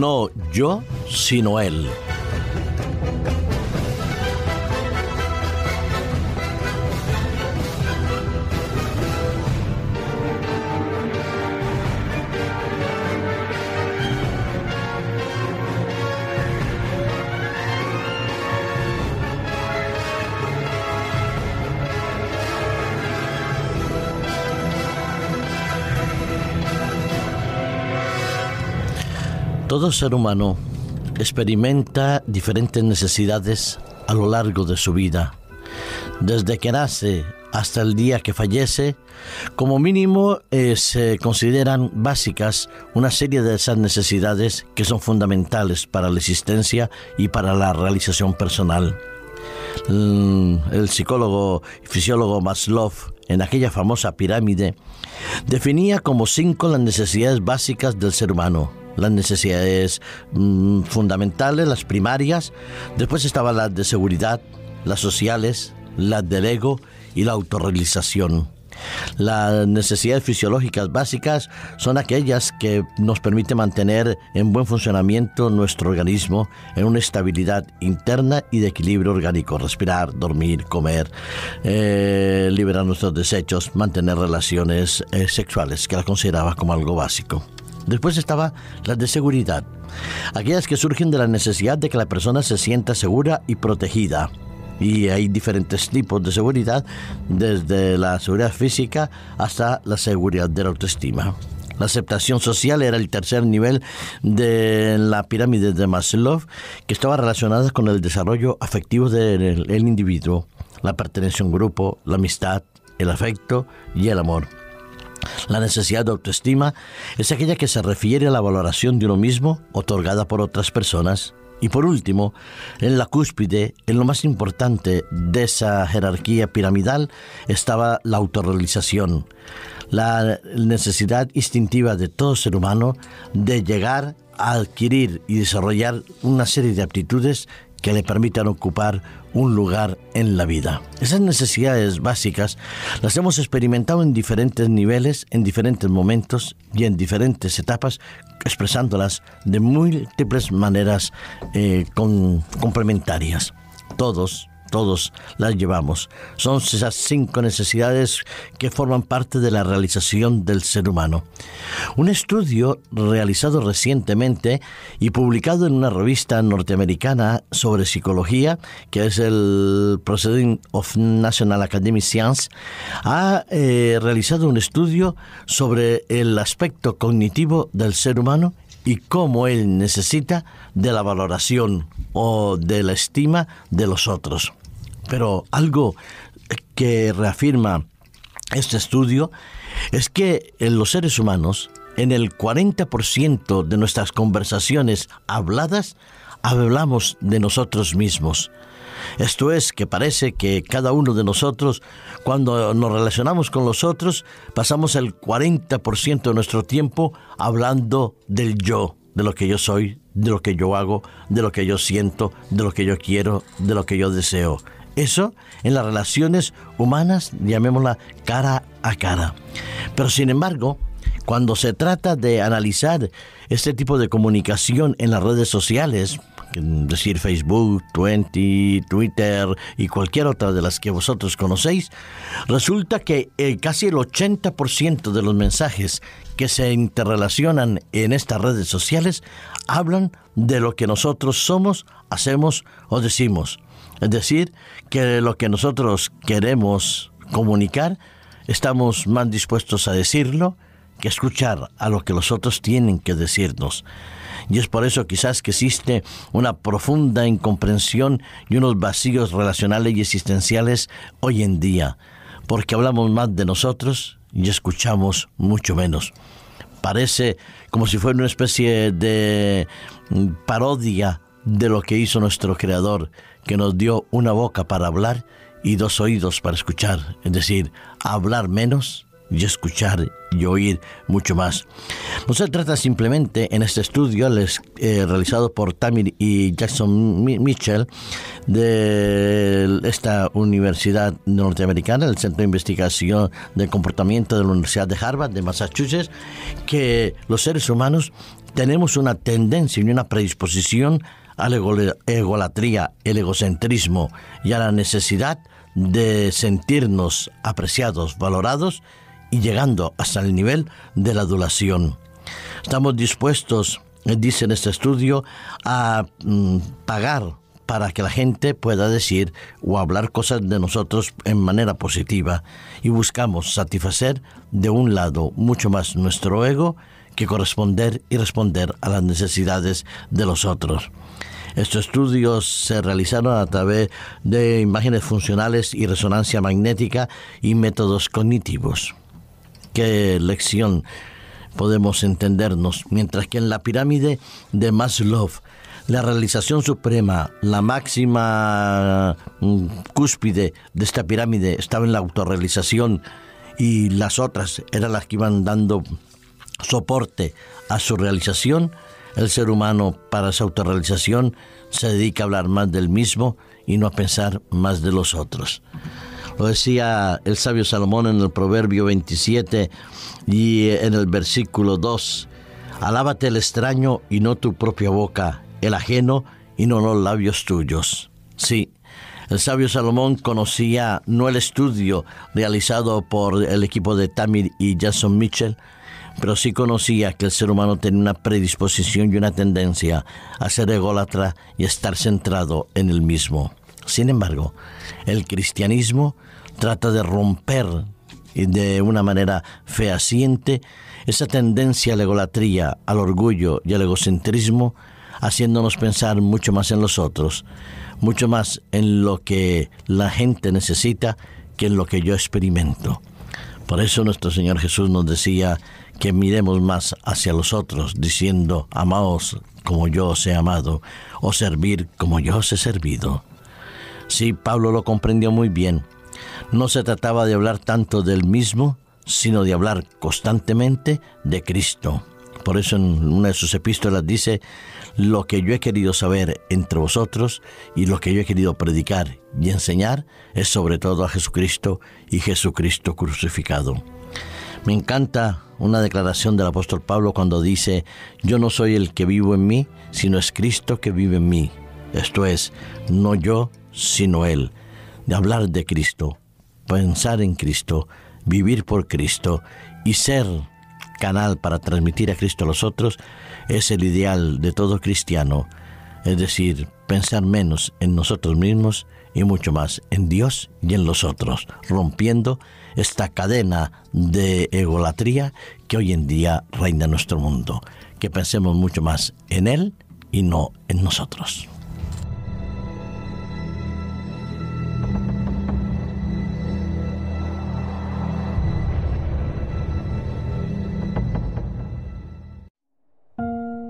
No yo, sino él. Todo ser humano experimenta diferentes necesidades a lo largo de su vida. Desde que nace hasta el día que fallece, como mínimo eh, se consideran básicas una serie de esas necesidades que son fundamentales para la existencia y para la realización personal. Mm, el psicólogo y fisiólogo Maslow, en aquella famosa pirámide, definía como cinco las necesidades básicas del ser humano las necesidades mm, fundamentales, las primarias, después estaban las de seguridad, las sociales, las del ego y la autorrealización. Las necesidades fisiológicas básicas son aquellas que nos permiten mantener en buen funcionamiento nuestro organismo en una estabilidad interna y de equilibrio orgánico. Respirar, dormir, comer, eh, liberar nuestros desechos, mantener relaciones eh, sexuales, que las consideraba como algo básico. Después estaba las de seguridad, aquellas que surgen de la necesidad de que la persona se sienta segura y protegida. Y hay diferentes tipos de seguridad, desde la seguridad física hasta la seguridad de la autoestima. La aceptación social era el tercer nivel de la pirámide de Maslow, que estaba relacionada con el desarrollo afectivo del individuo, la pertenencia a un grupo, la amistad, el afecto y el amor. La necesidad de autoestima es aquella que se refiere a la valoración de uno mismo otorgada por otras personas. Y por último, en la cúspide, en lo más importante de esa jerarquía piramidal, estaba la autorrealización, la necesidad instintiva de todo ser humano de llegar a adquirir y desarrollar una serie de aptitudes que le permitan ocupar un lugar en la vida. Esas necesidades básicas las hemos experimentado en diferentes niveles, en diferentes momentos y en diferentes etapas, expresándolas de múltiples maneras eh, complementarias. Todos todos las llevamos. Son esas cinco necesidades que forman parte de la realización del ser humano. Un estudio realizado recientemente y publicado en una revista norteamericana sobre psicología, que es el Proceeding of National Academy Science, ha eh, realizado un estudio sobre el aspecto cognitivo del ser humano y cómo él necesita de la valoración o de la estima de los otros. Pero algo que reafirma este estudio es que en los seres humanos, en el 40% de nuestras conversaciones habladas, hablamos de nosotros mismos. Esto es que parece que cada uno de nosotros, cuando nos relacionamos con los otros, pasamos el 40% de nuestro tiempo hablando del yo, de lo que yo soy, de lo que yo hago, de lo que yo siento, de lo que yo quiero, de lo que yo deseo. Eso en las relaciones humanas, llamémosla cara a cara. Pero sin embargo, cuando se trata de analizar este tipo de comunicación en las redes sociales, es decir Facebook, Twenty, Twitter y cualquier otra de las que vosotros conocéis, resulta que eh, casi el 80% de los mensajes que se interrelacionan en estas redes sociales hablan de lo que nosotros somos, hacemos o decimos. Es decir, que lo que nosotros queremos comunicar, estamos más dispuestos a decirlo que escuchar a lo que los otros tienen que decirnos. Y es por eso quizás que existe una profunda incomprensión y unos vacíos relacionales y existenciales hoy en día, porque hablamos más de nosotros y escuchamos mucho menos. Parece como si fuera una especie de parodia de lo que hizo nuestro Creador, que nos dio una boca para hablar y dos oídos para escuchar, es decir, hablar menos y escuchar y oír mucho más. No se trata simplemente en este estudio eh, realizado por Tamir y Jackson Mitchell de esta universidad norteamericana, el Centro de Investigación del Comportamiento de la Universidad de Harvard de Massachusetts, que los seres humanos tenemos una tendencia y una predisposición a la egolatría, el egocentrismo y a la necesidad de sentirnos apreciados, valorados y llegando hasta el nivel de la adulación. Estamos dispuestos, dice en este estudio, a mm, pagar para que la gente pueda decir o hablar cosas de nosotros en manera positiva y buscamos satisfacer de un lado mucho más nuestro ego que corresponder y responder a las necesidades de los otros. Estos estudios se realizaron a través de imágenes funcionales y resonancia magnética y métodos cognitivos. ¿Qué lección podemos entendernos? Mientras que en la pirámide de Maslow, la realización suprema, la máxima mm, cúspide de esta pirámide estaba en la autorrealización y las otras eran las que iban dando soporte a su realización, el ser humano para esa autorrealización se dedica a hablar más del mismo y no a pensar más de los otros. Lo decía el sabio Salomón en el Proverbio 27 y en el versículo 2. Alábate el extraño y no tu propia boca, el ajeno y no los labios tuyos. Sí, el sabio Salomón conocía no el estudio realizado por el equipo de Tamir y Jason Mitchell, pero sí conocía que el ser humano tenía una predisposición y una tendencia a ser ególatra y estar centrado en el mismo. Sin embargo, el cristianismo trata de romper de una manera fehaciente esa tendencia a la egolatría, al orgullo y al egocentrismo, haciéndonos pensar mucho más en los otros, mucho más en lo que la gente necesita que en lo que yo experimento. Por eso nuestro Señor Jesús nos decía que miremos más hacia los otros, diciendo, amaos como yo os he amado, o servir como yo os he servido. Sí, Pablo lo comprendió muy bien. No se trataba de hablar tanto del mismo, sino de hablar constantemente de Cristo. Por eso en una de sus epístolas dice, lo que yo he querido saber entre vosotros y lo que yo he querido predicar y enseñar es sobre todo a Jesucristo y Jesucristo crucificado. Me encanta una declaración del apóstol Pablo cuando dice, yo no soy el que vivo en mí, sino es Cristo que vive en mí. Esto es, no yo, sino Él. De hablar de Cristo, pensar en Cristo, vivir por Cristo y ser canal para transmitir a Cristo a los otros es el ideal de todo cristiano. Es decir, pensar menos en nosotros mismos y mucho más en Dios y en los otros, rompiendo esta cadena de egolatría que hoy en día reina en nuestro mundo. Que pensemos mucho más en Él y no en nosotros.